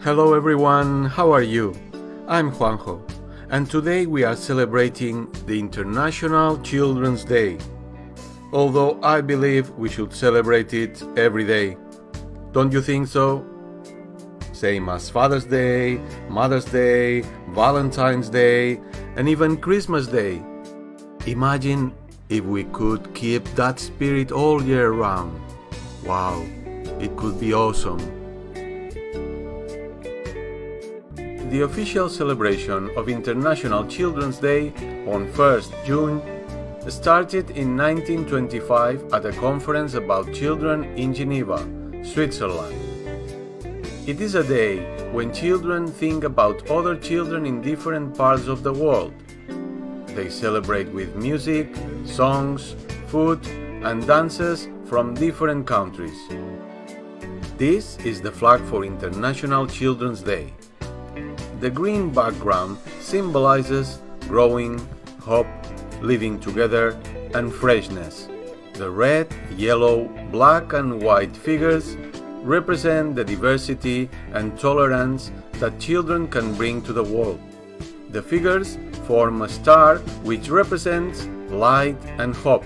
Hello everyone, how are you? I'm Juanjo, and today we are celebrating the International Children's Day. Although I believe we should celebrate it every day. Don't you think so? Same as Father's Day, Mother's Day, Valentine's Day, and even Christmas Day. Imagine if we could keep that spirit all year round. Wow, it could be awesome. The official celebration of International Children's Day on 1st June started in 1925 at a conference about children in Geneva, Switzerland. It is a day when children think about other children in different parts of the world. They celebrate with music, songs, food, and dances from different countries. This is the flag for International Children's Day. The green background symbolizes growing, hope, living together, and freshness. The red, yellow, black, and white figures represent the diversity and tolerance that children can bring to the world. The figures form a star which represents light and hope.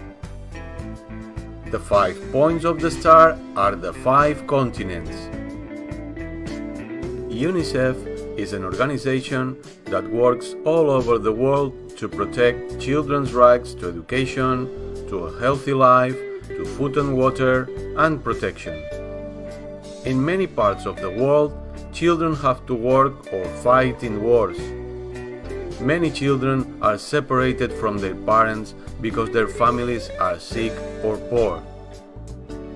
The five points of the star are the five continents. UNICEF is an organization that works all over the world to protect children's rights to education, to a healthy life, to food and water, and protection. In many parts of the world, children have to work or fight in wars. Many children are separated from their parents because their families are sick or poor.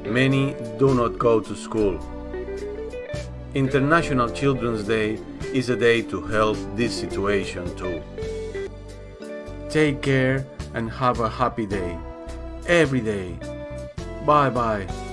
Many do not go to school. International Children's Day is a day to help this situation too. Take care and have a happy day. Every day. Bye bye.